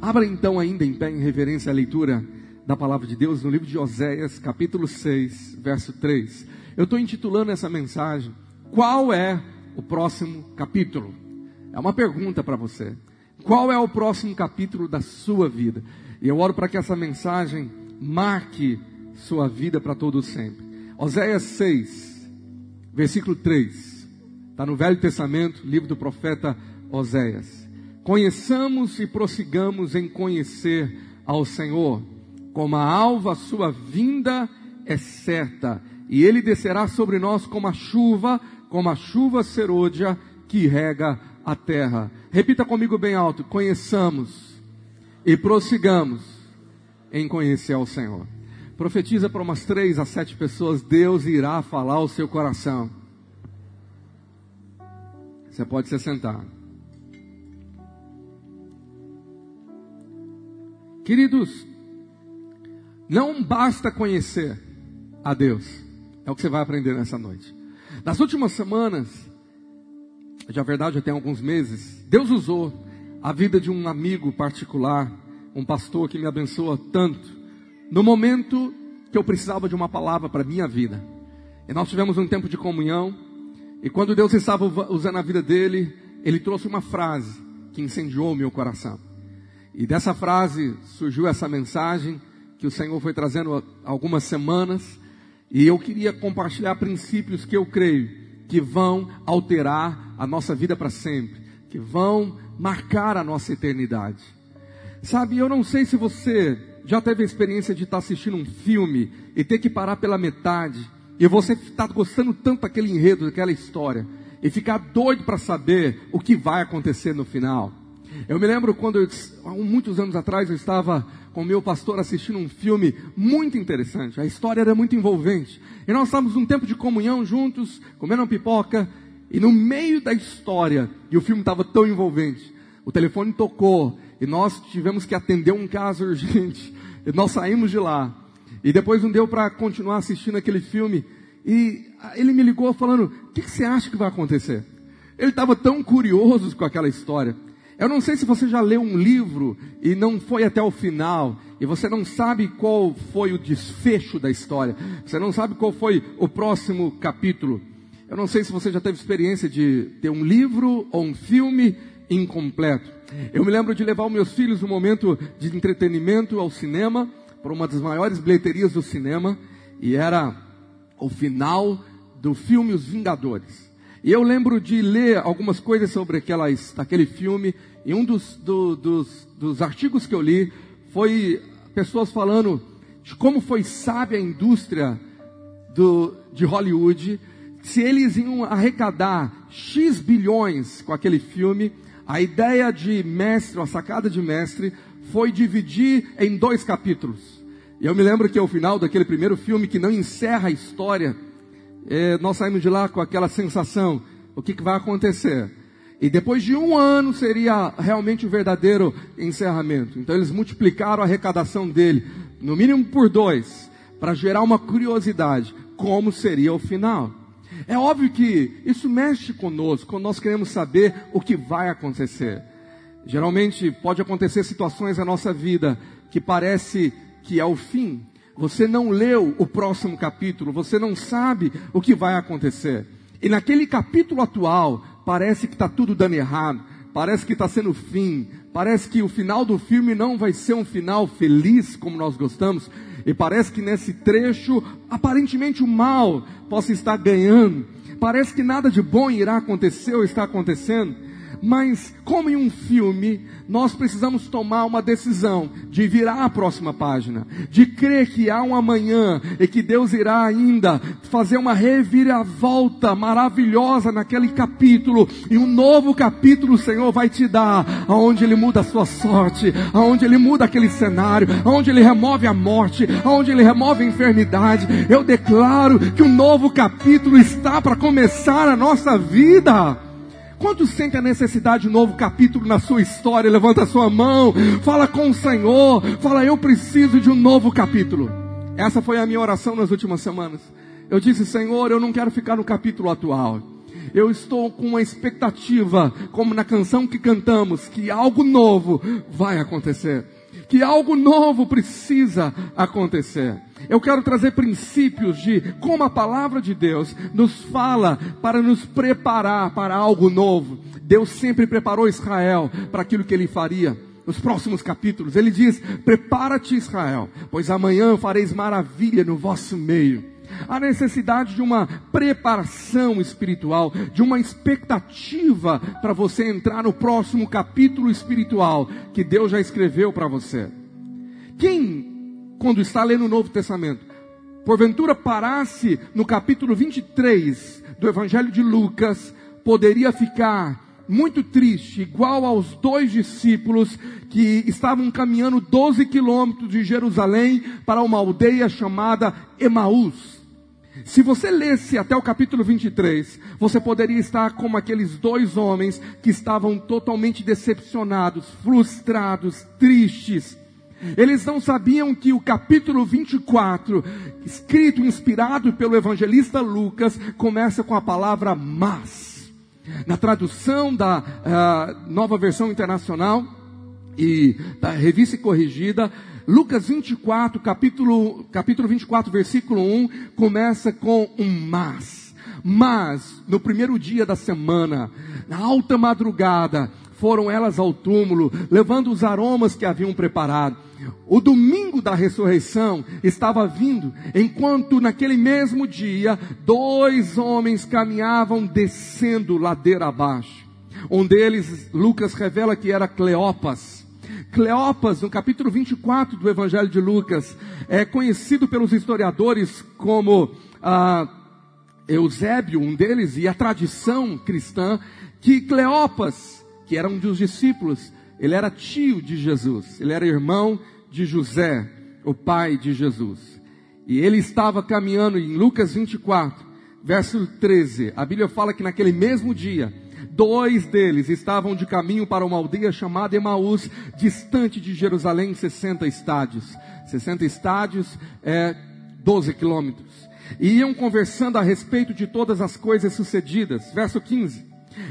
Abra então ainda em pé em reverência à leitura da palavra de Deus no livro de Oséias, capítulo 6, verso 3. Eu estou intitulando essa mensagem, qual é o próximo capítulo? É uma pergunta para você. Qual é o próximo capítulo da sua vida? E eu oro para que essa mensagem marque sua vida para todo sempre. Oséias 6, versículo 3. Está no Velho Testamento, livro do profeta Oséias. Conheçamos e prossigamos em conhecer ao Senhor. Como a alva, sua vinda é certa, e ele descerá sobre nós como a chuva, como a chuva serôdia que rega a terra. Repita comigo bem alto: conheçamos e prossigamos em conhecer ao Senhor. Profetiza para umas três a sete pessoas, Deus irá falar ao seu coração. Você pode se sentar. Queridos, não basta conhecer a Deus, é o que você vai aprender nessa noite. Nas últimas semanas, já verdade, até alguns meses, Deus usou a vida de um amigo particular, um pastor que me abençoa tanto, no momento que eu precisava de uma palavra para minha vida. E nós tivemos um tempo de comunhão, e quando Deus estava usando a vida dele, ele trouxe uma frase que incendiou meu coração. E dessa frase surgiu essa mensagem que o Senhor foi trazendo algumas semanas. E eu queria compartilhar princípios que eu creio que vão alterar a nossa vida para sempre, que vão marcar a nossa eternidade. Sabe, eu não sei se você já teve a experiência de estar assistindo um filme e ter que parar pela metade, e você está gostando tanto daquele enredo, daquela história, e ficar doido para saber o que vai acontecer no final. Eu me lembro quando, há muitos anos atrás, eu estava com o meu pastor assistindo um filme muito interessante. A história era muito envolvente. E nós estávamos num tempo de comunhão juntos, comendo uma pipoca, e no meio da história, e o filme estava tão envolvente, o telefone tocou, e nós tivemos que atender um caso urgente. E nós saímos de lá. E depois não deu para continuar assistindo aquele filme. E ele me ligou falando: O que, que você acha que vai acontecer? Ele estava tão curioso com aquela história. Eu não sei se você já leu um livro e não foi até o final, e você não sabe qual foi o desfecho da história, você não sabe qual foi o próximo capítulo. Eu não sei se você já teve experiência de ter um livro ou um filme incompleto. Eu me lembro de levar os meus filhos no momento de entretenimento ao cinema, para uma das maiores bilheterias do cinema, e era o final do filme Os Vingadores. E eu lembro de ler algumas coisas sobre aquelas, aquele filme, e um dos, do, dos, dos artigos que eu li foi pessoas falando de como foi sábia a indústria do, de Hollywood, se eles iam arrecadar X bilhões com aquele filme, a ideia de mestre, a sacada de mestre, foi dividir em dois capítulos. E eu me lembro que ao final daquele primeiro filme, que não encerra a história, é, nós saímos de lá com aquela sensação: o que, que vai acontecer? E depois de um ano seria realmente o verdadeiro encerramento. Então eles multiplicaram a arrecadação dele, no mínimo por dois, para gerar uma curiosidade: como seria o final? É óbvio que isso mexe conosco quando nós queremos saber o que vai acontecer. Geralmente pode acontecer situações na nossa vida que parece que é o fim, você não leu o próximo capítulo, você não sabe o que vai acontecer. E naquele capítulo atual, parece que está tudo dando errado, parece que está sendo fim, parece que o final do filme não vai ser um final feliz como nós gostamos, e parece que nesse trecho, aparentemente o mal possa estar ganhando, parece que nada de bom irá acontecer ou está acontecendo. Mas, como em um filme, nós precisamos tomar uma decisão de virar a próxima página, de crer que há um amanhã e que Deus irá ainda fazer uma reviravolta maravilhosa naquele capítulo, e um novo capítulo o Senhor vai te dar, aonde Ele muda a sua sorte, aonde Ele muda aquele cenário, aonde Ele remove a morte, aonde Ele remove a enfermidade. Eu declaro que um novo capítulo está para começar a nossa vida. Quantos sentem a necessidade de um novo capítulo na sua história? Levanta a sua mão, fala com o Senhor, fala, eu preciso de um novo capítulo. Essa foi a minha oração nas últimas semanas. Eu disse, Senhor, eu não quero ficar no capítulo atual. eu estou com uma expectativa, como na canção que cantamos, que algo novo vai acontecer. Que algo novo precisa acontecer. Eu quero trazer princípios de como a palavra de Deus nos fala para nos preparar para algo novo. Deus sempre preparou Israel para aquilo que ele faria nos próximos capítulos. Ele diz: Prepara-te, Israel, pois amanhã fareis maravilha no vosso meio. Há necessidade de uma preparação espiritual, de uma expectativa para você entrar no próximo capítulo espiritual que Deus já escreveu para você. Quem, quando está lendo o Novo Testamento, porventura parasse no capítulo 23 do Evangelho de Lucas, poderia ficar muito triste, igual aos dois discípulos que estavam caminhando 12 quilômetros de Jerusalém para uma aldeia chamada Emaús. Se você lesse até o capítulo 23, você poderia estar como aqueles dois homens que estavam totalmente decepcionados, frustrados, tristes. Eles não sabiam que o capítulo 24, escrito, inspirado pelo evangelista Lucas, começa com a palavra mas. Na tradução da uh, nova versão internacional e da revista corrigida, Lucas 24, capítulo, capítulo 24, versículo 1, começa com um mas. Mas, no primeiro dia da semana, na alta madrugada, foram elas ao túmulo, levando os aromas que haviam preparado. O domingo da ressurreição estava vindo, enquanto naquele mesmo dia, dois homens caminhavam descendo ladeira abaixo. Um deles, Lucas revela que era Cleopas. Cleopas, no capítulo 24 do Evangelho de Lucas, é conhecido pelos historiadores como ah, Eusébio, um deles, e a tradição cristã, que Cleopas que era um dos discípulos, ele era tio de Jesus, ele era irmão de José, o pai de Jesus. E ele estava caminhando em Lucas 24, verso 13. A Bíblia fala que naquele mesmo dia, dois deles estavam de caminho para uma aldeia chamada Emaús, distante de Jerusalém, 60 estádios. 60 estádios é 12 quilômetros. E iam conversando a respeito de todas as coisas sucedidas. Verso 15.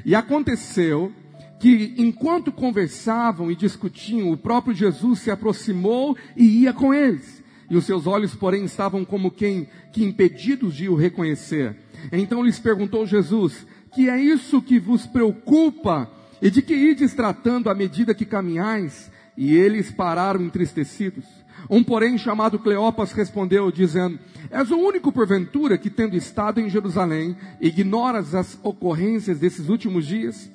E aconteceu que enquanto conversavam e discutiam, o próprio Jesus se aproximou e ia com eles. E os seus olhos, porém, estavam como quem que impedidos de o reconhecer. Então lhes perguntou Jesus: Que é isso que vos preocupa? E de que ides tratando à medida que caminhais? E eles pararam entristecidos. Um, porém, chamado Cleopas, respondeu, dizendo: És o único, porventura, que, tendo estado em Jerusalém, ignoras as ocorrências desses últimos dias?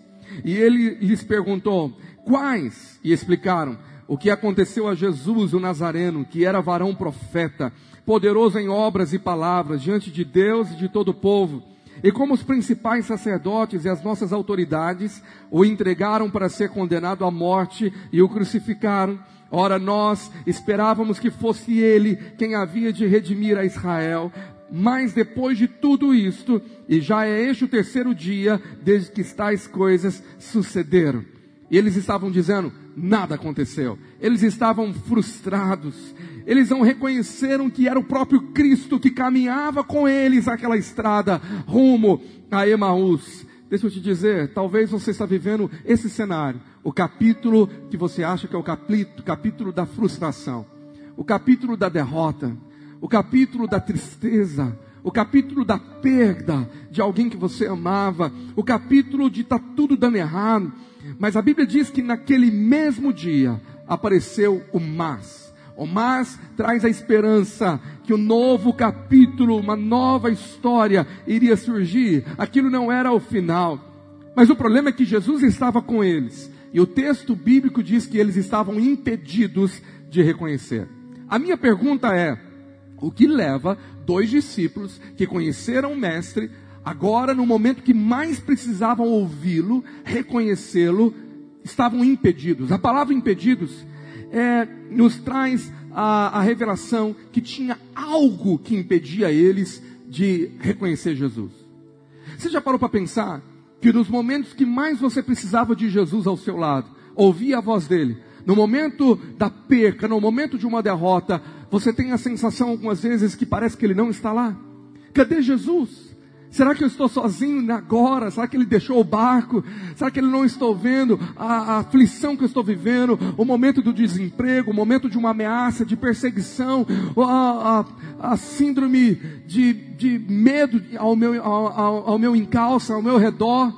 E ele lhes perguntou: Quais? E explicaram: O que aconteceu a Jesus, o Nazareno, que era varão profeta, poderoso em obras e palavras, diante de Deus e de todo o povo. E como os principais sacerdotes e as nossas autoridades o entregaram para ser condenado à morte e o crucificaram, ora nós esperávamos que fosse ele quem havia de redimir a Israel. Mas depois de tudo isto, e já é este o terceiro dia desde que tais coisas sucederam. E eles estavam dizendo: nada aconteceu. Eles estavam frustrados. Eles não reconheceram que era o próprio Cristo que caminhava com eles aquela estrada rumo a Emaús. Deixa eu te dizer, talvez você está vivendo esse cenário, o capítulo que você acha que é o capítulo, capítulo da frustração, o capítulo da derrota, o capítulo da tristeza, o capítulo da perda de alguém que você amava, o capítulo de tá tudo dando errado. Mas a Bíblia diz que naquele mesmo dia apareceu o mas. O mas traz a esperança que um novo capítulo, uma nova história iria surgir. Aquilo não era o final. Mas o problema é que Jesus estava com eles. E o texto bíblico diz que eles estavam impedidos de reconhecer. A minha pergunta é: o que leva dois discípulos que conheceram o Mestre, agora no momento que mais precisavam ouvi-lo, reconhecê-lo, estavam impedidos. A palavra impedidos é, nos traz a, a revelação que tinha algo que impedia eles de reconhecer Jesus. Você já parou para pensar que nos momentos que mais você precisava de Jesus ao seu lado, ouvia a voz dele, no momento da perca, no momento de uma derrota, você tem a sensação algumas vezes que parece que ele não está lá. Cadê Jesus? Será que eu estou sozinho agora? Será que ele deixou o barco? Será que ele não estou vendo a, a, aflição que eu estou vivendo? O momento do desemprego, o momento de uma ameaça, de perseguição, a, a, a síndrome de, de medo ao meu, ao, ao meu encalço, ao meu redor?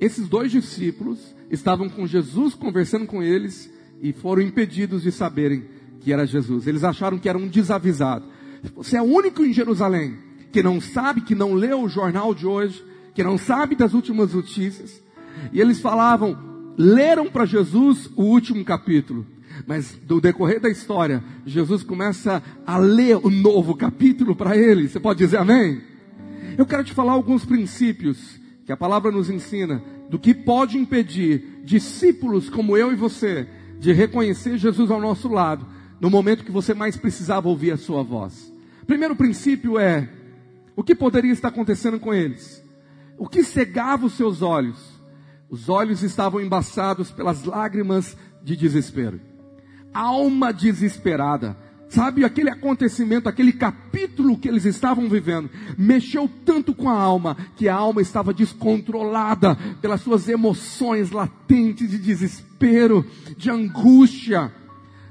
Esses dois discípulos estavam com Jesus conversando com eles e foram impedidos de saberem que era Jesus. Eles acharam que era um desavisado. Você é o único em Jerusalém que não sabe, que não leu o jornal de hoje, que não sabe das últimas notícias. E eles falavam, leram para Jesus o último capítulo. Mas do decorrer da história, Jesus começa a ler o novo capítulo para eles. Você pode dizer amém? Eu quero te falar alguns princípios que a palavra nos ensina do que pode impedir discípulos como eu e você de reconhecer Jesus ao nosso lado no momento que você mais precisava ouvir a sua voz. Primeiro princípio é o que poderia estar acontecendo com eles? O que cegava os seus olhos? Os olhos estavam embaçados pelas lágrimas de desespero. Alma desesperada. Sabe, aquele acontecimento, aquele capítulo que eles estavam vivendo, mexeu tanto com a alma, que a alma estava descontrolada pelas suas emoções latentes de desespero, de angústia.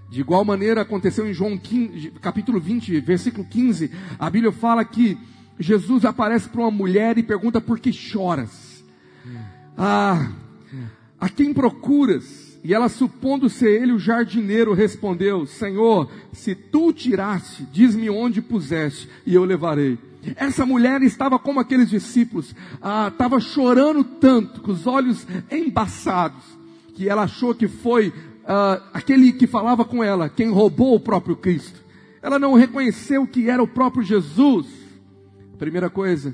De igual maneira aconteceu em João 15, capítulo 20, versículo 15, a Bíblia fala que Jesus aparece para uma mulher e pergunta por que choras. Ah, a quem procuras? E ela, supondo ser ele o jardineiro, respondeu: Senhor, se tu tiraste, diz-me onde puseste, e eu levarei. Essa mulher estava como aqueles discípulos, ah, estava chorando tanto, com os olhos embaçados, que ela achou que foi ah, aquele que falava com ela, quem roubou o próprio Cristo. Ela não reconheceu que era o próprio Jesus. Primeira coisa,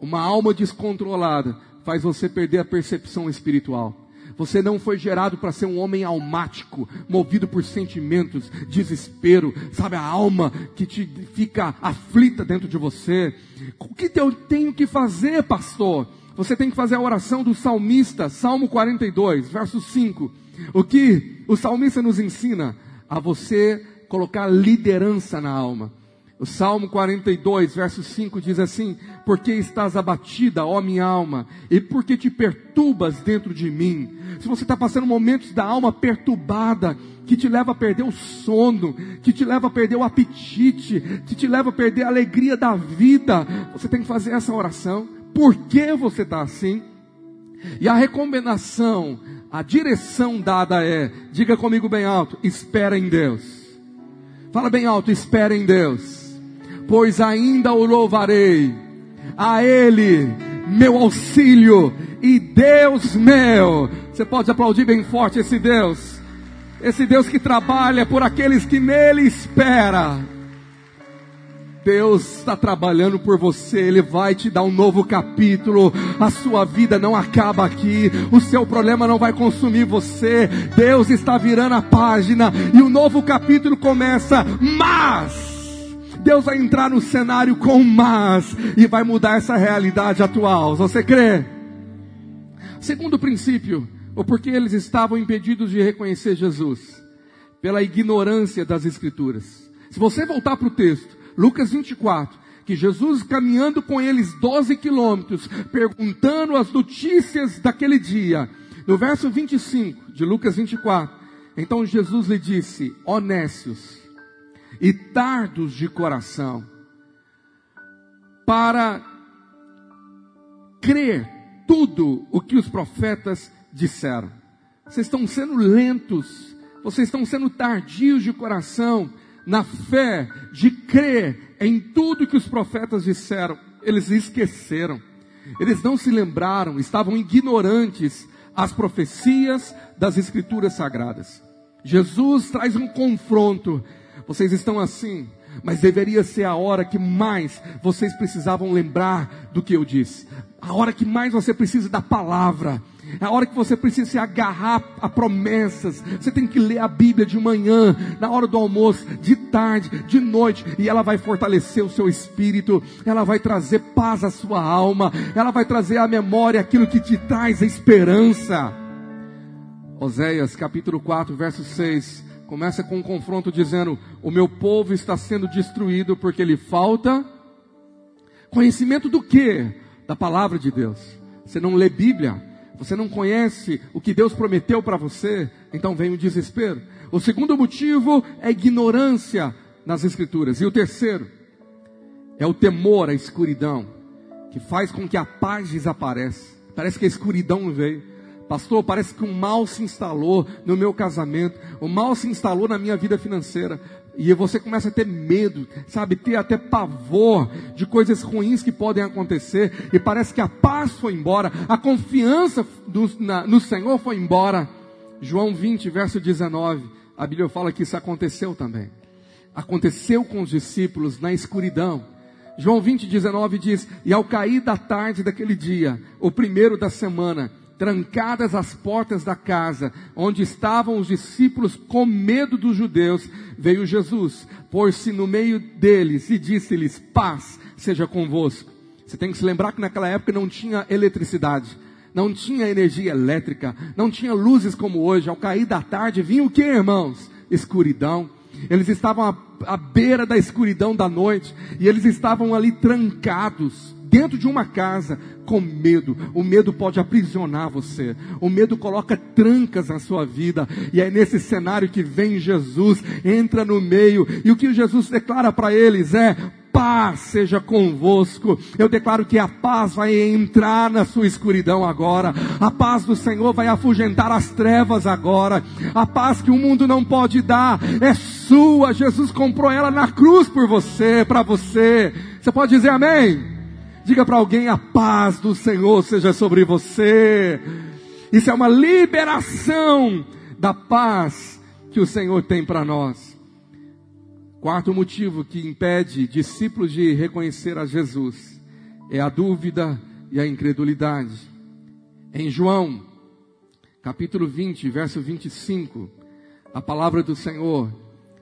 uma alma descontrolada faz você perder a percepção espiritual. Você não foi gerado para ser um homem almático, movido por sentimentos, desespero, sabe, a alma que te fica aflita dentro de você. O que eu tenho que fazer, pastor? Você tem que fazer a oração do salmista, Salmo 42, verso 5. O que o salmista nos ensina? A você colocar liderança na alma. O Salmo 42, verso 5 diz assim: Porque estás abatida, ó minha alma, e porque te perturbas dentro de mim. Se você está passando momentos da alma perturbada, que te leva a perder o sono, que te leva a perder o apetite, que te leva a perder a alegria da vida, você tem que fazer essa oração. Por que você está assim? E a recomendação, a direção dada é: diga comigo bem alto, espera em Deus. Fala bem alto, espera em Deus pois ainda o louvarei. A Ele, meu auxílio e Deus meu. Você pode aplaudir bem forte esse Deus. Esse Deus que trabalha por aqueles que nele espera. Deus está trabalhando por você, Ele vai te dar um novo capítulo. A sua vida não acaba aqui, o seu problema não vai consumir você. Deus está virando a página e o novo capítulo começa. Mas Deus vai entrar no cenário com mas e vai mudar essa realidade atual. Você crê? Segundo princípio, ou porque eles estavam impedidos de reconhecer Jesus, pela ignorância das Escrituras. Se você voltar para o texto, Lucas 24, que Jesus caminhando com eles 12 quilômetros, perguntando as notícias daquele dia, no verso 25 de Lucas 24, então Jesus lhe disse: Honécios, e tardos de coração para crer tudo o que os profetas disseram. Vocês estão sendo lentos, vocês estão sendo tardios de coração na fé de crer em tudo que os profetas disseram. Eles esqueceram, eles não se lembraram, estavam ignorantes as profecias das Escrituras Sagradas. Jesus traz um confronto vocês estão assim, mas deveria ser a hora que mais vocês precisavam lembrar do que eu disse. A hora que mais você precisa da palavra. É a hora que você precisa se agarrar a promessas. Você tem que ler a Bíblia de manhã, na hora do almoço, de tarde, de noite, e ela vai fortalecer o seu espírito, ela vai trazer paz à sua alma, ela vai trazer à memória aquilo que te traz a esperança. Oséias capítulo 4, verso 6 começa com um confronto dizendo: O meu povo está sendo destruído porque lhe falta conhecimento do que? da palavra de Deus. Você não lê Bíblia, você não conhece o que Deus prometeu para você, então vem o desespero. O segundo motivo é ignorância nas Escrituras. E o terceiro é o temor à escuridão, que faz com que a paz desapareça. Parece que a escuridão veio. Pastor, parece que o mal se instalou no meu casamento, o mal se instalou na minha vida financeira. E você começa a ter medo, sabe, ter até pavor de coisas ruins que podem acontecer. E parece que a paz foi embora, a confiança do, na, no Senhor foi embora. João 20, verso 19, a Bíblia fala que isso aconteceu também. Aconteceu com os discípulos na escuridão. João 20, 19 diz: E ao cair da tarde daquele dia, o primeiro da semana, trancadas as portas da casa, onde estavam os discípulos com medo dos judeus, veio Jesus, pôs-se no meio deles e disse-lhes: Paz seja convosco. Você tem que se lembrar que naquela época não tinha eletricidade, não tinha energia elétrica, não tinha luzes como hoje. Ao cair da tarde vinha o que, irmãos? Escuridão. Eles estavam à, à beira da escuridão da noite e eles estavam ali trancados dentro de uma casa com medo. O medo pode aprisionar você. O medo coloca trancas na sua vida. E é nesse cenário que vem Jesus, entra no meio. E o que Jesus declara para eles é: paz seja convosco. Eu declaro que a paz vai entrar na sua escuridão agora. A paz do Senhor vai afugentar as trevas agora. A paz que o mundo não pode dar é sua. Jesus comprou ela na cruz por você, para você. Você pode dizer amém? Diga para alguém: a paz do Senhor seja sobre você. Isso é uma liberação da paz que o Senhor tem para nós. Quarto motivo que impede discípulos de reconhecer a Jesus é a dúvida e a incredulidade. Em João, capítulo 20, verso 25, a palavra do Senhor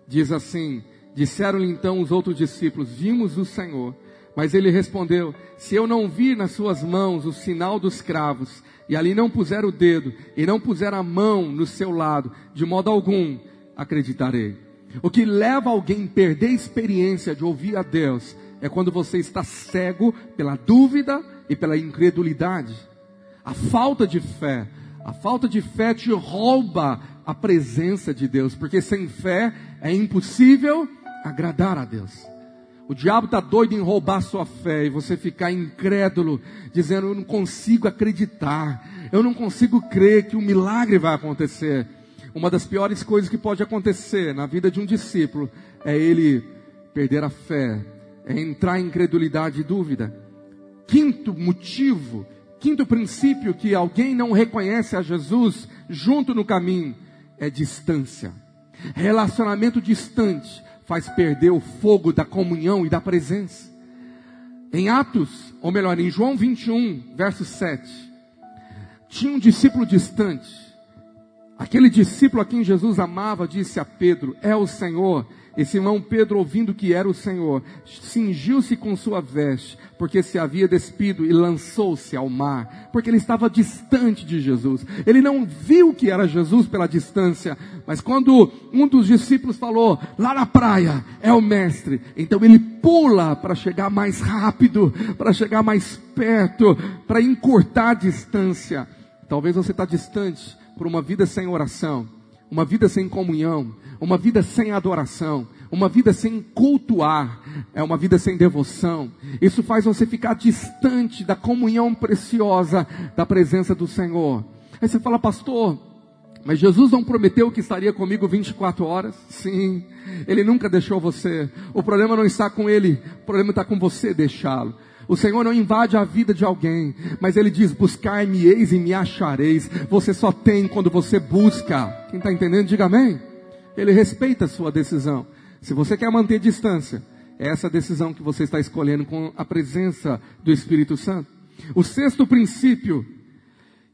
diz assim: Disseram-lhe então os outros discípulos: Vimos o Senhor. Mas ele respondeu: Se eu não vir nas suas mãos o sinal dos cravos, e ali não puser o dedo, e não puser a mão no seu lado, de modo algum acreditarei. O que leva alguém a perder a experiência de ouvir a Deus é quando você está cego pela dúvida e pela incredulidade. A falta de fé, a falta de fé te rouba a presença de Deus, porque sem fé é impossível agradar a Deus. O diabo está doido em roubar sua fé e você ficar incrédulo, dizendo: Eu não consigo acreditar, eu não consigo crer que um milagre vai acontecer. Uma das piores coisas que pode acontecer na vida de um discípulo é ele perder a fé, é entrar em incredulidade e dúvida. Quinto motivo, quinto princípio que alguém não reconhece a Jesus junto no caminho é distância. Relacionamento distante faz perder o fogo da comunhão e da presença. Em Atos, ou melhor, em João 21, verso 7, tinha um discípulo distante. Aquele discípulo a quem Jesus amava disse a Pedro: É o Senhor. E Simão Pedro, ouvindo que era o Senhor, cingiu-se com sua veste, porque se havia despido e lançou-se ao mar, porque ele estava distante de Jesus. Ele não viu que era Jesus pela distância, mas quando um dos discípulos falou, lá na praia, é o mestre, então ele pula para chegar mais rápido, para chegar mais perto, para encurtar a distância. Talvez você está distante por uma vida sem oração, uma vida sem comunhão, uma vida sem adoração, uma vida sem cultuar, é uma vida sem devoção. Isso faz você ficar distante da comunhão preciosa da presença do Senhor. Aí você fala, pastor, mas Jesus não prometeu que estaria comigo 24 horas? Sim, Ele nunca deixou você. O problema não está com Ele, o problema está com você deixá-lo. O Senhor não invade a vida de alguém, mas Ele diz: Buscar-me-eis e me achareis. Você só tem quando você busca. Quem está entendendo, diga amém. Ele respeita a sua decisão. Se você quer manter distância, é essa decisão que você está escolhendo com a presença do Espírito Santo. O sexto princípio,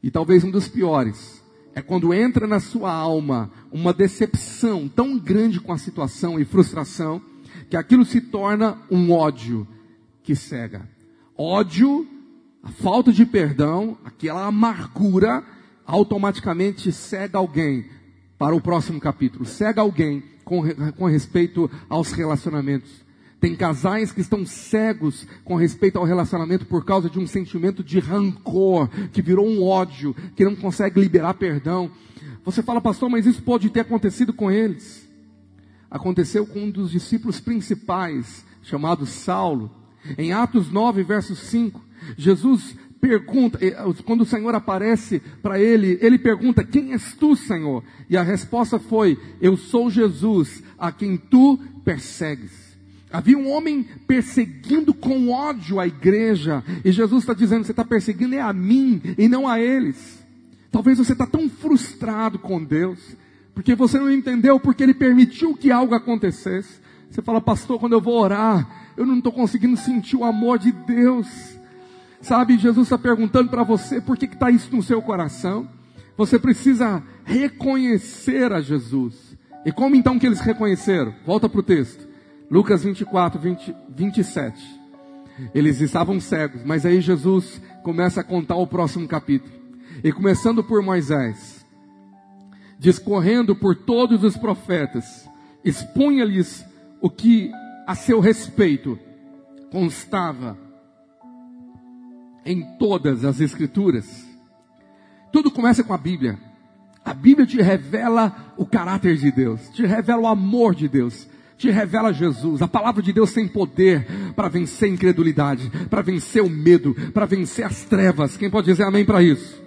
e talvez um dos piores, é quando entra na sua alma uma decepção tão grande com a situação e frustração, que aquilo se torna um ódio que cega. Ódio, a falta de perdão, aquela amargura, automaticamente cega alguém para o próximo capítulo. Cega alguém com, com respeito aos relacionamentos. Tem casais que estão cegos com respeito ao relacionamento por causa de um sentimento de rancor, que virou um ódio, que não consegue liberar perdão. Você fala, pastor, mas isso pode ter acontecido com eles. Aconteceu com um dos discípulos principais, chamado Saulo. Em Atos 9, verso 5, Jesus pergunta, eh, quando o Senhor aparece para ele, ele pergunta: Quem és tu, Senhor? E a resposta foi: Eu sou Jesus, a quem tu persegues. Havia um homem perseguindo com ódio a igreja, e Jesus está dizendo: Você está perseguindo é a mim e não a eles. Talvez você está tão frustrado com Deus, porque você não entendeu porque Ele permitiu que algo acontecesse. Você fala, pastor, quando eu vou orar, eu não estou conseguindo sentir o amor de Deus. Sabe, Jesus está perguntando para você por que está isso no seu coração. Você precisa reconhecer a Jesus. E como então que eles reconheceram? Volta para o texto. Lucas 24, 20, 27. Eles estavam cegos, mas aí Jesus começa a contar o próximo capítulo. E começando por Moisés, discorrendo por todos os profetas, expunha-lhes o que a seu respeito constava em todas as Escrituras. Tudo começa com a Bíblia. A Bíblia te revela o caráter de Deus, te revela o amor de Deus, te revela Jesus. A palavra de Deus tem poder para vencer a incredulidade, para vencer o medo, para vencer as trevas. Quem pode dizer amém para isso?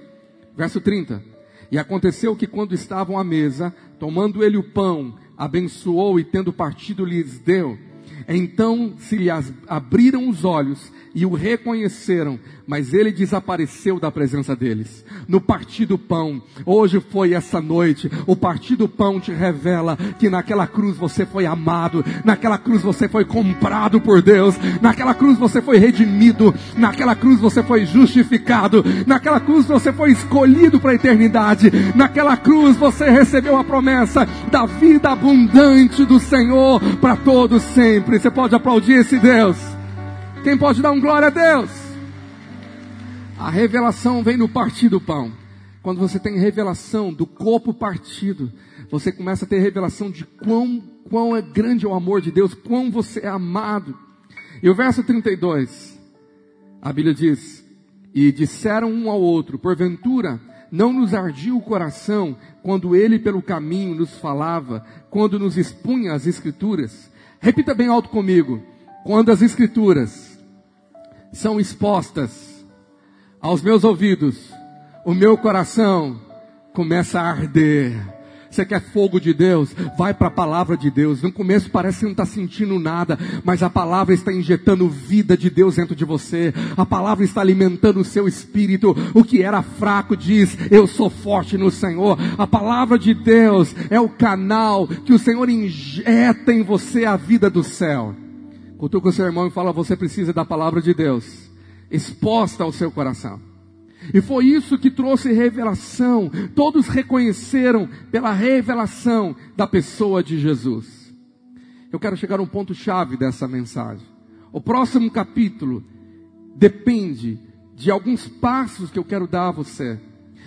Verso 30. E aconteceu que quando estavam à mesa, tomando ele o pão, abençoou e tendo partido lhes deu. Então se lhe abriram os olhos e o reconheceram, mas ele desapareceu da presença deles. No partir do pão, hoje foi essa noite, o partir do pão te revela que naquela cruz você foi amado, naquela cruz você foi comprado por Deus, naquela cruz você foi redimido, naquela cruz você foi justificado, naquela cruz você foi escolhido para a eternidade, naquela cruz você recebeu a promessa da vida abundante do Senhor para todos sempre. Você pode aplaudir esse Deus? Quem pode dar um glória a Deus? A revelação vem no partir do pão. Quando você tem revelação do corpo partido, você começa a ter revelação de quão, quão é grande o amor de Deus, quão você é amado. E o verso 32, a Bíblia diz: E disseram um ao outro, porventura, não nos ardia o coração quando ele pelo caminho nos falava, quando nos expunha as Escrituras. Repita bem alto comigo. Quando as Escrituras são expostas aos meus ouvidos, o meu coração começa a arder. Você quer fogo de Deus? Vai para a palavra de Deus. No começo parece que não está sentindo nada, mas a palavra está injetando vida de Deus dentro de você. A palavra está alimentando o seu espírito. O que era fraco diz: Eu sou forte no Senhor. A palavra de Deus é o canal que o Senhor injeta em você a vida do céu. Cutuca o seu irmão e fala: Você precisa da palavra de Deus exposta ao seu coração. E foi isso que trouxe revelação. Todos reconheceram pela revelação da pessoa de Jesus. Eu quero chegar a um ponto chave dessa mensagem. O próximo capítulo depende de alguns passos que eu quero dar a você.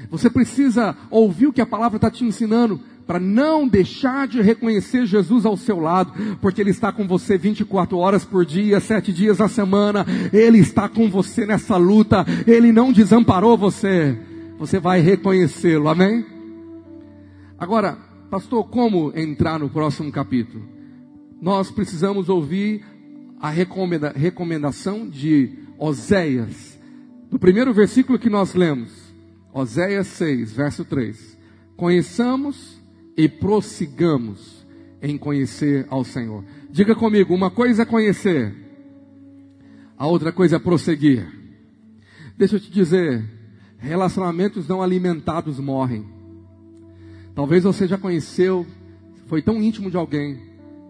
Você precisa ouvir o que a palavra está te ensinando para não deixar de reconhecer Jesus ao seu lado, porque Ele está com você 24 horas por dia, sete dias na semana, Ele está com você nessa luta, Ele não desamparou você, você vai reconhecê-lo, amém? Agora, pastor, como entrar no próximo capítulo? Nós precisamos ouvir a recomenda, recomendação de Oséias, no primeiro versículo que nós lemos, Oséias 6, verso 3. Conheçamos e prossigamos em conhecer ao Senhor. Diga comigo, uma coisa é conhecer, a outra coisa é prosseguir. Deixa eu te dizer, relacionamentos não alimentados morrem. Talvez você já conheceu, foi tão íntimo de alguém,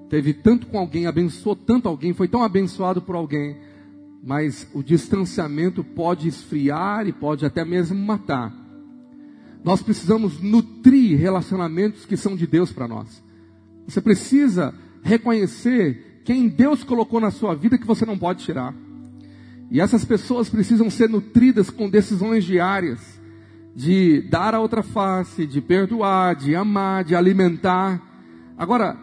teve tanto com alguém, abençoou tanto alguém, foi tão abençoado por alguém, mas o distanciamento pode esfriar e pode até mesmo matar. Nós precisamos nutrir relacionamentos que são de Deus para nós. Você precisa reconhecer quem Deus colocou na sua vida que você não pode tirar. E essas pessoas precisam ser nutridas com decisões diárias de dar a outra face, de perdoar, de amar, de alimentar. Agora,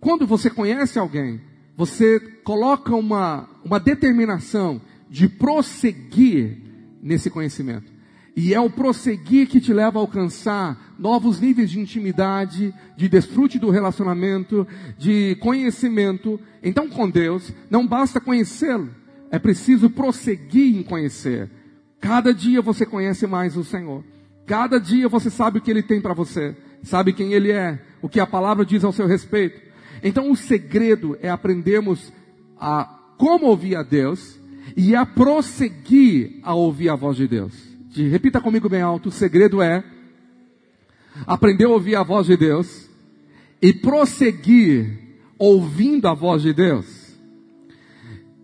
quando você conhece alguém, você coloca uma, uma determinação de prosseguir nesse conhecimento. E é o prosseguir que te leva a alcançar novos níveis de intimidade, de desfrute do relacionamento, de conhecimento. Então, com Deus, não basta conhecê-lo, é preciso prosseguir em conhecer. Cada dia você conhece mais o Senhor. Cada dia você sabe o que Ele tem para você, sabe quem Ele é, o que a palavra diz ao seu respeito. Então, o segredo é aprendermos a como ouvir a Deus e a prosseguir a ouvir a voz de Deus repita comigo bem alto, o segredo é aprender a ouvir a voz de Deus e prosseguir ouvindo a voz de Deus.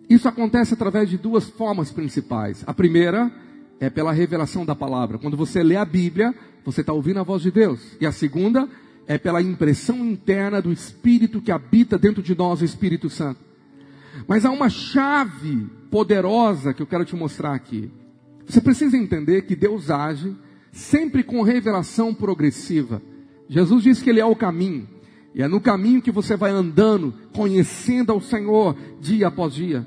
Isso acontece através de duas formas principais. A primeira é pela revelação da palavra. Quando você lê a Bíblia, você está ouvindo a voz de Deus. E a segunda é pela impressão interna do Espírito que habita dentro de nós, o Espírito Santo. Mas há uma chave poderosa que eu quero te mostrar aqui. Você precisa entender que Deus age sempre com revelação progressiva. Jesus disse que Ele é o caminho. E é no caminho que você vai andando, conhecendo ao Senhor dia após dia.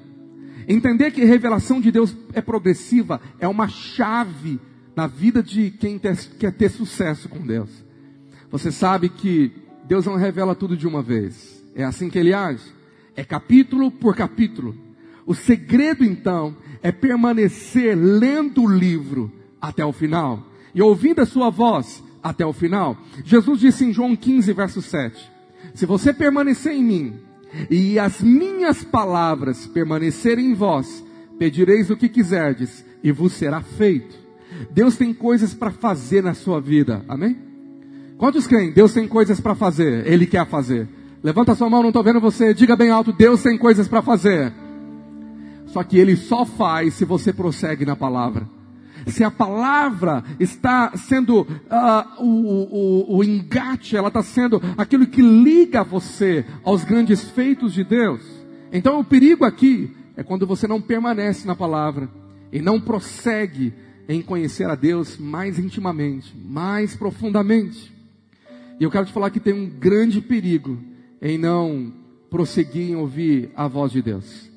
Entender que a revelação de Deus é progressiva é uma chave na vida de quem quer ter sucesso com Deus. Você sabe que Deus não revela tudo de uma vez. É assim que Ele age. É capítulo por capítulo. O segredo então é permanecer lendo o livro até o final e ouvindo a sua voz até o final. Jesus disse em João 15, verso 7: Se você permanecer em mim e as minhas palavras permanecerem em vós, pedireis o que quiserdes e vos será feito. Deus tem coisas para fazer na sua vida, amém? Quantos creem? Deus tem coisas para fazer, Ele quer fazer. Levanta sua mão, não estou vendo você, diga bem alto: Deus tem coisas para fazer. Só que ele só faz se você prossegue na palavra. Se a palavra está sendo uh, o, o, o engate, ela está sendo aquilo que liga você aos grandes feitos de Deus. Então o perigo aqui é quando você não permanece na palavra e não prossegue em conhecer a Deus mais intimamente, mais profundamente. E eu quero te falar que tem um grande perigo em não prosseguir em ouvir a voz de Deus.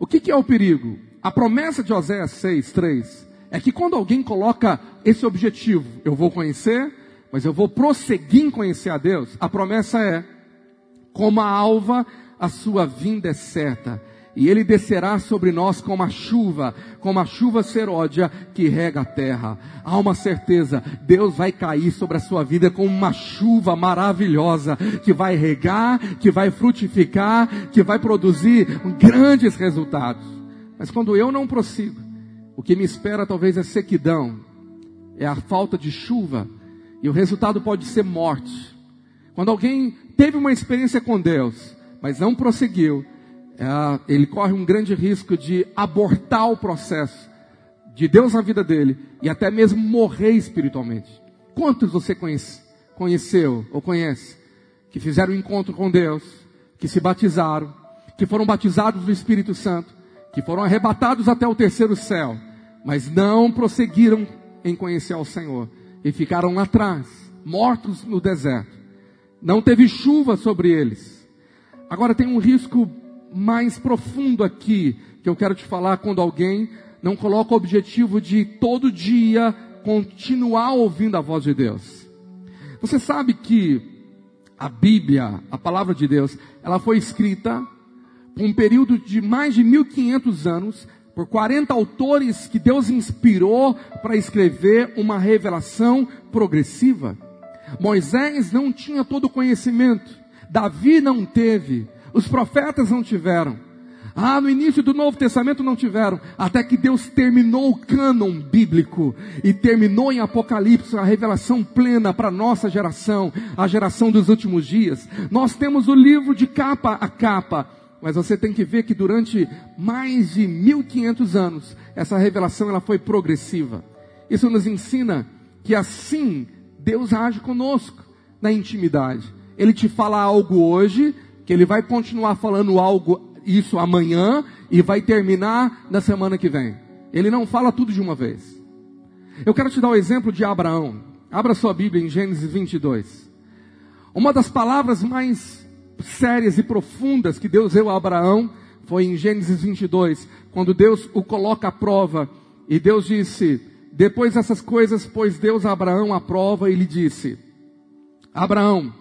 O que, que é o perigo? A promessa de Oséias 6, 3 é que quando alguém coloca esse objetivo, eu vou conhecer, mas eu vou prosseguir em conhecer a Deus, a promessa é: como a alva, a sua vinda é certa, e ele descerá sobre nós como a chuva, como a chuva seródia que rega a terra. Há uma certeza, Deus vai cair sobre a sua vida como uma chuva maravilhosa, que vai regar, que vai frutificar, que vai produzir grandes resultados. Mas quando eu não prossigo, o que me espera talvez é sequidão, é a falta de chuva, e o resultado pode ser morte. Quando alguém teve uma experiência com Deus, mas não prosseguiu, é, ele corre um grande risco de abortar o processo de Deus na vida dele e até mesmo morrer espiritualmente. Quantos você conhece, conheceu ou conhece que fizeram um encontro com Deus, que se batizaram, que foram batizados do Espírito Santo, que foram arrebatados até o terceiro céu, mas não prosseguiram em conhecer ao Senhor e ficaram atrás, mortos no deserto. Não teve chuva sobre eles. Agora tem um risco mais profundo aqui que eu quero te falar quando alguém não coloca o objetivo de todo dia continuar ouvindo a voz de Deus. Você sabe que a Bíblia, a palavra de Deus, ela foi escrita por um período de mais de 1500 anos por 40 autores que Deus inspirou para escrever uma revelação progressiva. Moisés não tinha todo o conhecimento, Davi não teve, os profetas não tiveram. Ah, no início do Novo Testamento não tiveram, até que Deus terminou o cânon bíblico e terminou em Apocalipse a revelação plena para a nossa geração, a geração dos últimos dias. Nós temos o livro de capa a capa, mas você tem que ver que durante mais de 1500 anos essa revelação ela foi progressiva. Isso nos ensina que assim Deus age conosco na intimidade. Ele te fala algo hoje, que ele vai continuar falando algo, isso amanhã, e vai terminar na semana que vem. Ele não fala tudo de uma vez. Eu quero te dar o exemplo de Abraão. Abra sua Bíblia em Gênesis 22. Uma das palavras mais sérias e profundas que Deus deu a Abraão foi em Gênesis 22, quando Deus o coloca à prova. E Deus disse: Depois dessas coisas, pôs Deus a Abraão à prova e lhe disse: Abraão,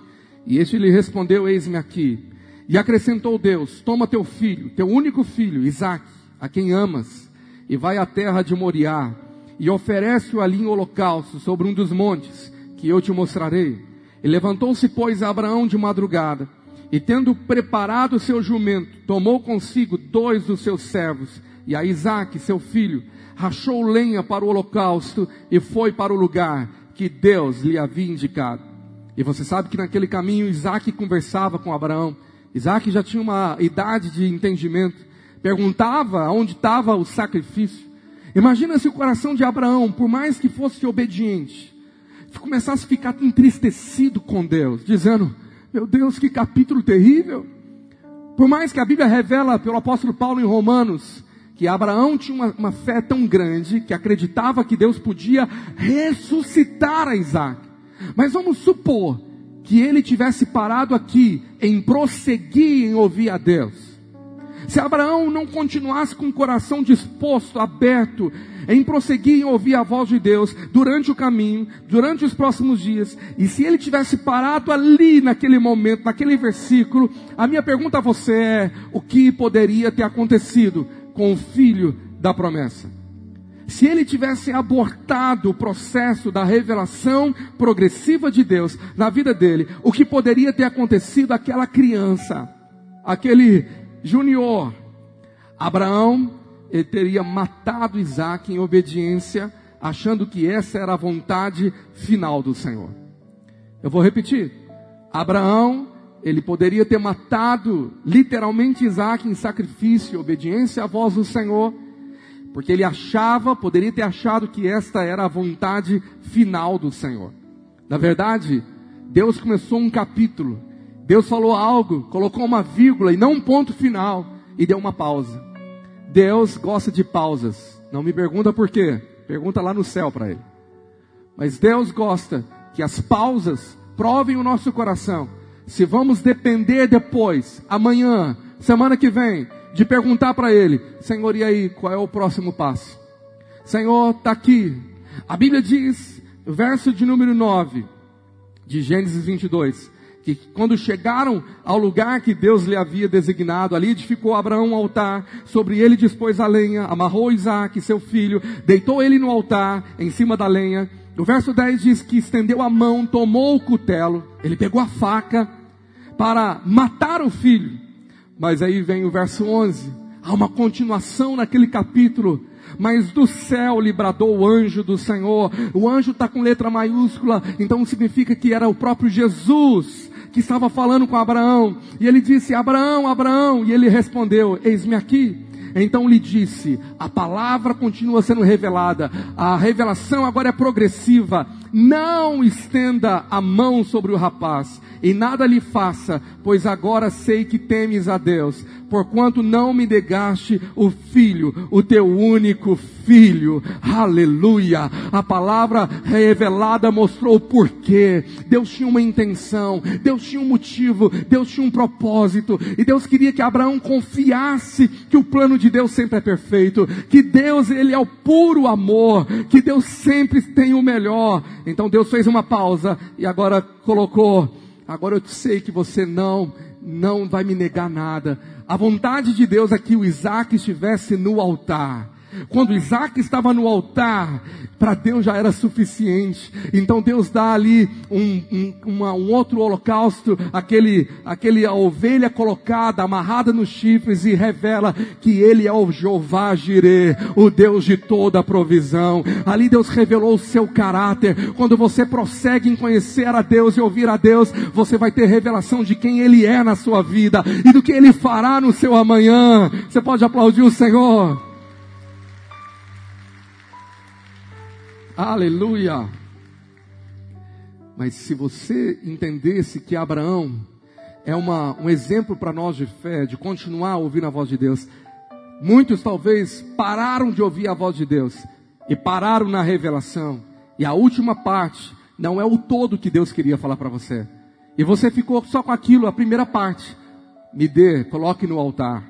e este lhe respondeu: Eis-me aqui. E acrescentou Deus: Toma teu filho, teu único filho, Isaque, a quem amas, e vai à terra de Moriá, e oferece-o ali em holocausto sobre um dos montes, que eu te mostrarei. E levantou-se, pois, Abraão de madrugada, e tendo preparado o seu jumento, tomou consigo dois dos seus servos, e a Isaque, seu filho, rachou lenha para o holocausto e foi para o lugar que Deus lhe havia indicado. E você sabe que naquele caminho Isaac conversava com Abraão. Isaac já tinha uma idade de entendimento. Perguntava onde estava o sacrifício. Imagina se o coração de Abraão, por mais que fosse obediente, começasse a ficar entristecido com Deus, dizendo: Meu Deus, que capítulo terrível. Por mais que a Bíblia revela pelo apóstolo Paulo em Romanos que Abraão tinha uma, uma fé tão grande que acreditava que Deus podia ressuscitar a Isaac. Mas vamos supor que ele tivesse parado aqui em prosseguir em ouvir a Deus. Se Abraão não continuasse com o coração disposto, aberto, em prosseguir em ouvir a voz de Deus durante o caminho, durante os próximos dias, e se ele tivesse parado ali naquele momento, naquele versículo, a minha pergunta a você é: o que poderia ter acontecido com o filho da promessa? Se ele tivesse abortado o processo da revelação progressiva de Deus na vida dele, o que poderia ter acontecido àquela criança, aquele junior, Abraão, ele teria matado Isaac em obediência, achando que essa era a vontade final do Senhor. Eu vou repetir. Abraão, ele poderia ter matado literalmente Isaac em sacrifício, obediência à voz do Senhor, porque ele achava, poderia ter achado que esta era a vontade final do Senhor. Na verdade, Deus começou um capítulo Deus falou algo, colocou uma vírgula e não um ponto final e deu uma pausa. Deus gosta de pausas. Não me pergunta por quê. Pergunta lá no céu para ele. Mas Deus gosta que as pausas provem o nosso coração. Se vamos depender depois, amanhã, semana que vem, de perguntar para ele, Senhor, e aí, qual é o próximo passo? Senhor, está aqui. A Bíblia diz, verso de número 9, de Gênesis 22, que quando chegaram ao lugar que Deus lhe havia designado, ali edificou Abraão um altar, sobre ele dispôs a lenha, amarrou Isaac, seu filho, deitou ele no altar, em cima da lenha. O verso 10 diz que estendeu a mão, tomou o cutelo, ele pegou a faca para matar o filho. Mas aí vem o verso 11, há uma continuação naquele capítulo, mas do céu lhe bradou o anjo do Senhor. O anjo está com letra maiúscula, então significa que era o próprio Jesus que estava falando com Abraão. E ele disse: Abraão, Abraão. E ele respondeu: Eis-me aqui. Então lhe disse: a palavra continua sendo revelada, a revelação agora é progressiva. Não estenda a mão sobre o rapaz e nada lhe faça, pois agora sei que temes a Deus, porquanto não me negaste o filho, o teu único filho. Aleluia! A palavra revelada mostrou o porquê. Deus tinha uma intenção, Deus tinha um motivo, Deus tinha um propósito, e Deus queria que Abraão confiasse que o plano de Deus sempre é perfeito, que Deus ele é o puro amor, que Deus sempre tem o melhor. Então Deus fez uma pausa e agora colocou Agora eu sei que você não, não vai me negar nada. A vontade de Deus é que o Isaac estivesse no altar. Quando Isaac estava no altar, para Deus já era suficiente. Então Deus dá ali um, um, uma, um outro holocausto, aquele, aquele a ovelha colocada, amarrada nos chifres e revela que Ele é o Jeová Jireh, o Deus de toda a provisão. Ali Deus revelou o seu caráter. Quando você prossegue em conhecer a Deus e ouvir a Deus, você vai ter revelação de quem Ele é na sua vida e do que Ele fará no seu amanhã. Você pode aplaudir o Senhor. Aleluia! Mas se você entendesse que Abraão é uma, um exemplo para nós de fé, de continuar ouvindo a voz de Deus, muitos talvez pararam de ouvir a voz de Deus e pararam na revelação. E a última parte não é o todo que Deus queria falar para você. E você ficou só com aquilo, a primeira parte. Me dê, coloque no altar.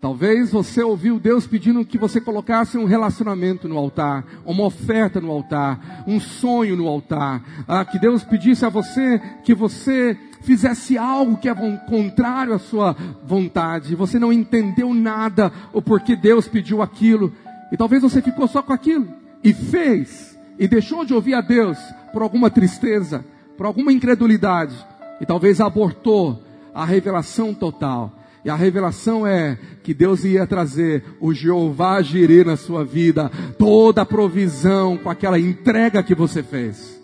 Talvez você ouviu Deus pedindo que você colocasse um relacionamento no altar, uma oferta no altar, um sonho no altar. Ah, que Deus pedisse a você que você fizesse algo que é contrário à sua vontade. Você não entendeu nada o porquê Deus pediu aquilo. E talvez você ficou só com aquilo e fez e deixou de ouvir a Deus por alguma tristeza, por alguma incredulidade e talvez abortou a revelação total. E a revelação é que Deus ia trazer o Jeová Jireh na sua vida, toda a provisão com aquela entrega que você fez.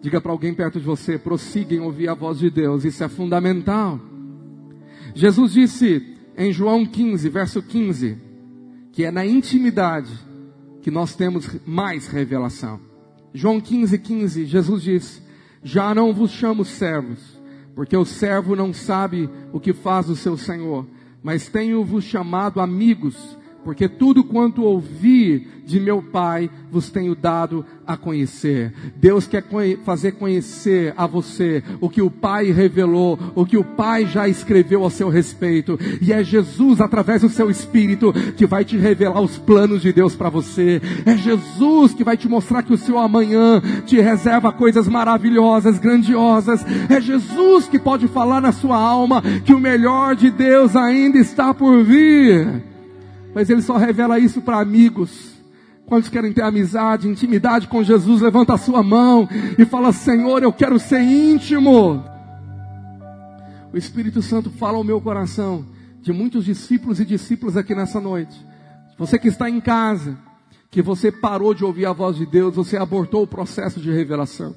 Diga para alguém perto de você, prossiga em ouvir a voz de Deus, isso é fundamental. Jesus disse em João 15, verso 15, que é na intimidade que nós temos mais revelação. João 15, 15, Jesus disse: Já não vos chamo servos porque o servo não sabe o que faz o seu senhor, mas tenho-vos chamado amigos, porque tudo quanto ouvi de meu Pai vos tenho dado a conhecer. Deus quer fazer conhecer a você o que o Pai revelou, o que o Pai já escreveu a seu respeito. E é Jesus, através do seu Espírito, que vai te revelar os planos de Deus para você. É Jesus que vai te mostrar que o seu amanhã te reserva coisas maravilhosas, grandiosas. É Jesus que pode falar na sua alma que o melhor de Deus ainda está por vir mas ele só revela isso para amigos. Quantos querem ter amizade, intimidade com Jesus, levanta a sua mão e fala: Senhor, eu quero ser íntimo. O Espírito Santo fala ao meu coração de muitos discípulos e discípulas aqui nessa noite. Você que está em casa, que você parou de ouvir a voz de Deus, você abortou o processo de revelação,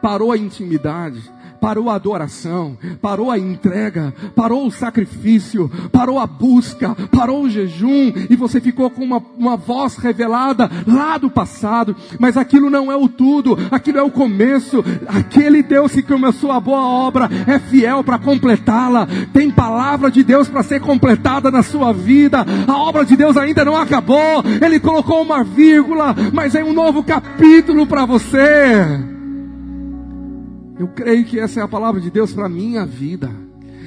parou a intimidade, parou a adoração, parou a entrega, parou o sacrifício, parou a busca, parou o jejum, e você ficou com uma, uma voz revelada lá do passado, mas aquilo não é o tudo, aquilo é o começo, aquele Deus que começou a boa obra é fiel para completá-la, tem palavra de Deus para ser completada na sua vida, a obra de Deus ainda não acabou, Ele colocou uma vírgula, mas é um novo capítulo para você. Eu creio que essa é a palavra de Deus para a minha vida.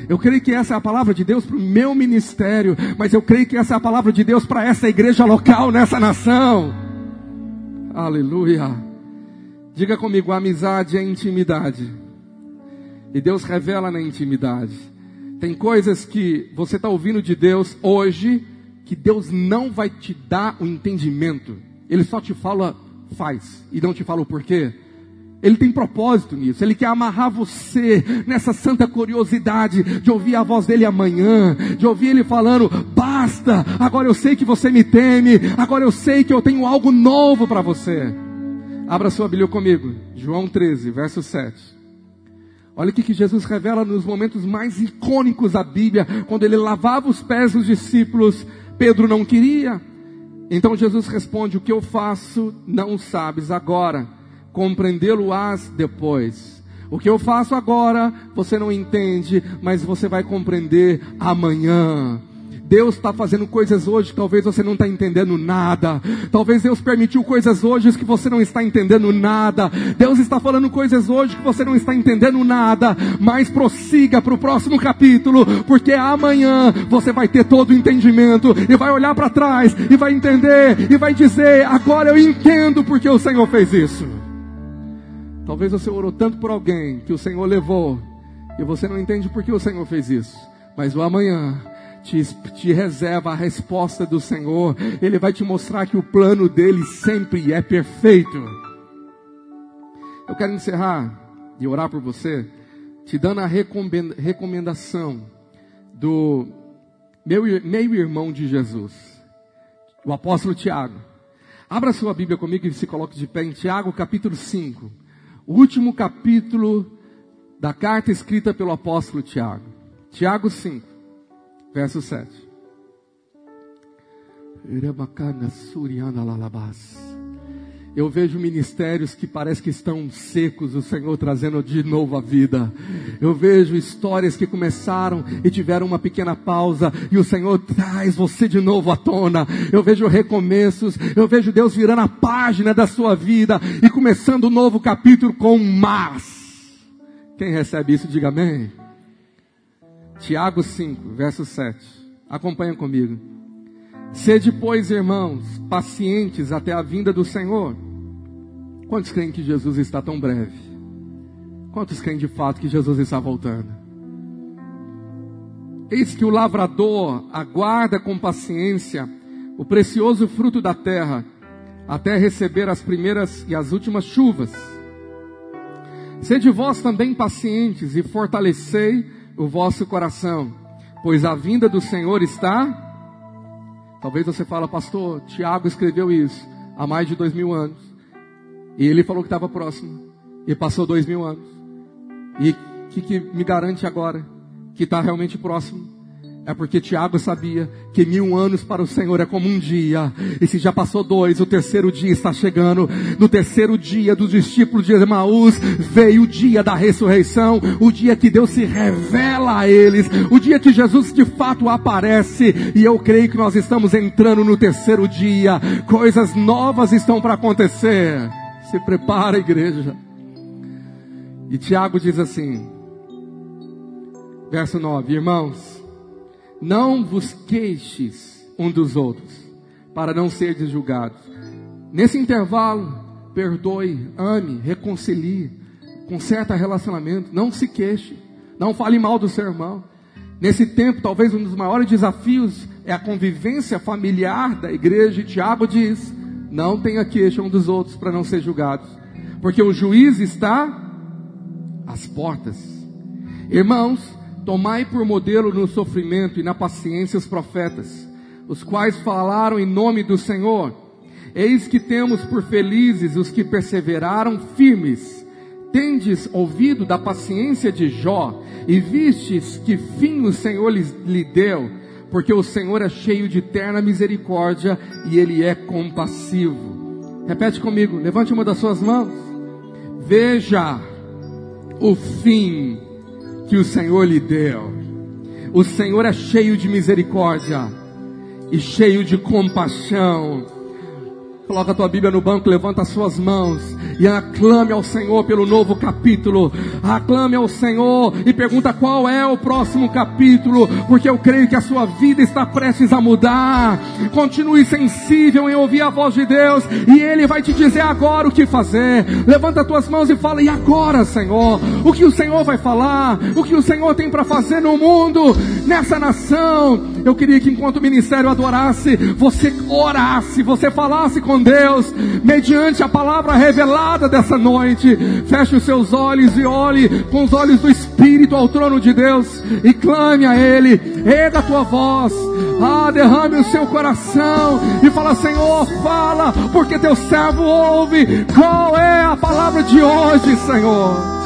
Eu creio que essa é a palavra de Deus para o meu ministério. Mas eu creio que essa é a palavra de Deus para essa igreja local, nessa nação. Aleluia. Diga comigo: amizade é intimidade. E Deus revela na intimidade. Tem coisas que você está ouvindo de Deus hoje, que Deus não vai te dar o entendimento. Ele só te fala, faz. E não te fala o porquê. Ele tem propósito nisso. Ele quer amarrar você nessa santa curiosidade de ouvir a voz dele amanhã, de ouvir ele falando: basta, agora eu sei que você me teme, agora eu sei que eu tenho algo novo para você. Abra sua Bíblia comigo, João 13, verso 7. Olha o que Jesus revela nos momentos mais icônicos da Bíblia, quando ele lavava os pés dos discípulos, Pedro não queria. Então Jesus responde: O que eu faço não sabes agora compreendê-lo-ás depois. O que eu faço agora, você não entende, mas você vai compreender amanhã. Deus está fazendo coisas hoje que talvez você não está entendendo nada. Talvez Deus permitiu coisas hoje que você não está entendendo nada. Deus está falando coisas hoje que você não está entendendo nada. Mas prossiga para o próximo capítulo, porque amanhã você vai ter todo o entendimento e vai olhar para trás e vai entender e vai dizer: agora eu entendo porque o Senhor fez isso. Talvez você orou tanto por alguém que o Senhor levou e você não entende por que o Senhor fez isso. Mas o amanhã te, te, reserva a resposta do Senhor. Ele vai te mostrar que o plano dele sempre é perfeito. Eu quero encerrar e orar por você, te dando a recomendação do meu meio irmão de Jesus, o apóstolo Tiago. Abra sua Bíblia comigo e se coloque de pé em Tiago capítulo 5 o último capítulo da carta escrita pelo apóstolo Tiago. Tiago 5, verso 7. Eu vejo ministérios que parece que estão secos, o Senhor trazendo de novo a vida. Eu vejo histórias que começaram e tiveram uma pequena pausa e o Senhor traz você de novo à tona. Eu vejo recomeços, eu vejo Deus virando a página da sua vida e começando um novo capítulo com mas. Quem recebe isso, diga amém. Tiago 5, verso 7. Acompanha comigo. Sede, pois, irmãos, pacientes até a vinda do Senhor. Quantos creem que Jesus está tão breve? Quantos creem de fato que Jesus está voltando? Eis que o lavrador aguarda com paciência o precioso fruto da terra, até receber as primeiras e as últimas chuvas. Sede vós também pacientes e fortalecei o vosso coração, pois a vinda do Senhor está. Talvez você fale, pastor, Tiago escreveu isso há mais de dois mil anos. E ele falou que estava próximo. E passou dois mil anos. E o que, que me garante agora que está realmente próximo? É porque Tiago sabia que mil anos para o Senhor é como um dia. E se já passou dois, o terceiro dia está chegando. No terceiro dia dos discípulos de Emaús, veio o dia da ressurreição. O dia que Deus se revela a eles. O dia que Jesus de fato aparece. E eu creio que nós estamos entrando no terceiro dia. Coisas novas estão para acontecer. Se prepara, igreja. E Tiago diz assim, verso 9: Irmãos, não vos queixes um dos outros, para não serdes julgados. Nesse intervalo, perdoe, ame, reconcilie, conserta relacionamento, não se queixe, não fale mal do seu irmão. Nesse tempo, talvez um dos maiores desafios é a convivência familiar da igreja, e Tiago diz: não tenha queixa um dos outros para não ser julgados, porque o juiz está às portas. Irmãos, Tomai por modelo no sofrimento e na paciência os profetas, os quais falaram em nome do Senhor. Eis que temos por felizes os que perseveraram firmes. Tendes ouvido da paciência de Jó e vistes que fim o Senhor lhe deu, porque o Senhor é cheio de terna misericórdia e ele é compassivo. Repete comigo, levante uma das suas mãos. Veja o fim que o Senhor lhe deu. O Senhor é cheio de misericórdia e cheio de compaixão. Coloca a tua Bíblia no banco, levanta as suas mãos e aclame ao Senhor pelo novo capítulo. Aclame ao Senhor e pergunta qual é o próximo capítulo, porque eu creio que a sua vida está prestes a mudar. Continue sensível em ouvir a voz de Deus e Ele vai te dizer agora o que fazer. Levanta as tuas mãos e fala: E agora, Senhor? O que o Senhor vai falar? O que o Senhor tem para fazer no mundo, nessa nação? Eu queria que enquanto o ministério adorasse, você orasse, você falasse com Deus, mediante a palavra revelada dessa noite. Feche os seus olhos e olhe com os olhos do Espírito ao trono de Deus e clame a Ele. Erga a tua voz. Ah, derrame o seu coração e fala, Senhor, fala, porque teu servo ouve. Qual é a palavra de hoje, Senhor?